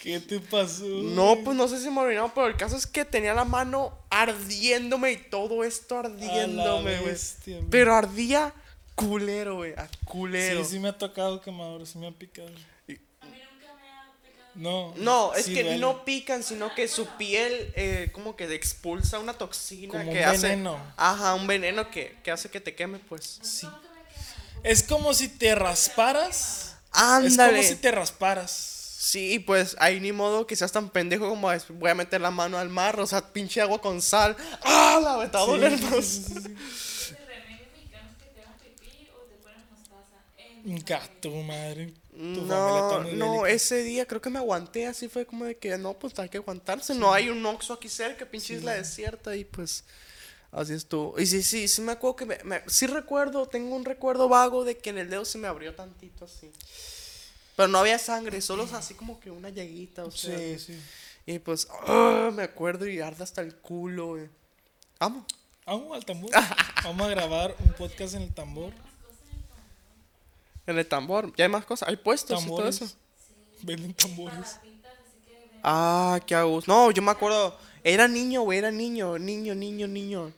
¿Qué te pasó? No, pues no sé si me orinaron, pero el caso es que tenía la mano ardiéndome y todo esto ardiéndome, güey. Pero ardía culero, güey. A culero. Sí, sí me ha tocado quemador, sí me ha picado. A mí nunca me ha picado. No. No, es sí que duele. no pican, sino que su piel eh, como que expulsa una toxina Como que un hace. veneno. Ajá, un veneno que, que hace que te queme, pues. Sí. Es como si te rasparas. Es Ándale. como si te rasparas. Sí, pues ahí ni modo que seas tan pendejo como es, voy a meter la mano al mar, o sea, pinche agua con sal. ¡Ah! La me va a doler más. ¿De remedios mexicanos que te hagan pipí o te ponen mostaza? En Gato, madre. Tu No, está no, ese día creo que me aguanté, así fue como de que no, pues hay que aguantarse, no hay un Oxxo aquí cerca, pinche isla desierta y pues así estuvo. Y sí, sí, sí me acuerdo que me, me- sí recuerdo, tengo un recuerdo vago de que en el dedo se me abrió tantito así. Pero no había sangre, solo así como que una llaguita, o sea. Sí, sí. Y pues, ah, me acuerdo y arde hasta el culo, güey. Amo. Vamos al tambor. <laughs> Vamos a grabar un podcast en el tambor. En el tambor, ya hay más cosas, hay puestos y todo Tambores. eso. Venden tambores. Ah, qué gusto. No, yo me acuerdo. Era niño, güey, era niño, niño, niño, niño.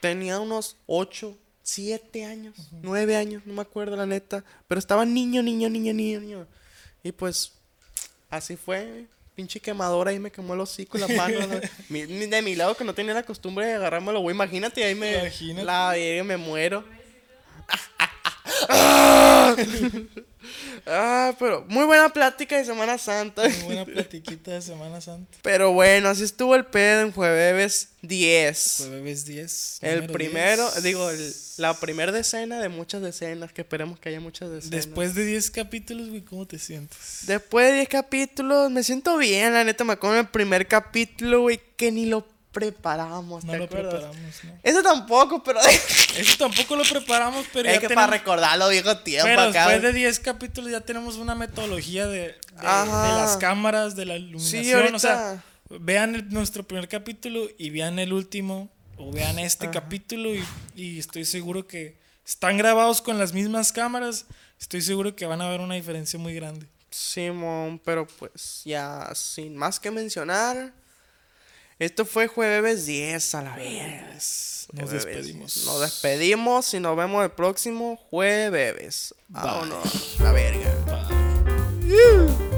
Tenía unos 8, 7 años, 9 años, no me acuerdo la neta. Pero estaba niño, niño, niño, niño, niño. Y pues, así fue. Pinche quemadora ahí me quemó el hocico y las manos. ¿no? <laughs> Mi- mi- de mi lado que no tenía la costumbre de agarrármelo, güey. Imagínate, ahí me. Imagínate. La me muero. <laughs> <laughs> ah, pero muy buena plática de Semana Santa. Muy buena platiquita de Semana Santa. Pero bueno, así estuvo el pedo en Jueves 10. Jueves 10. el primero, 10. digo, el- la primera decena de muchas decenas, que esperemos que haya muchas decenas. Después de 10 capítulos, güey, ¿cómo te sientes? Después de 10 capítulos, me siento bien, la neta, me acuerdo en el primer capítulo, güey, que ni lo preparamos, No ¿te lo acuerdas? preparamos, ¿no? Eso tampoco, pero <laughs> Eso tampoco lo preparamos, pero es ya que tenemos... para recordarlo viejo tiempo Pero acá. después de 10 capítulos ya tenemos una metodología de, de, las cámaras, de la iluminación. Sí, ahorita. O sea, vean el- nuestro primer capítulo y vean el último. O vean este Ajá. capítulo y, y estoy seguro que están grabados con las mismas cámaras, estoy seguro que van a ver una diferencia muy grande. Simón, pero pues ya sin más que mencionar. Esto fue jueves 10 a la vez. Nos despedimos. Nos despedimos y nos vemos el próximo jueves. Vámonos, la verga. Bye.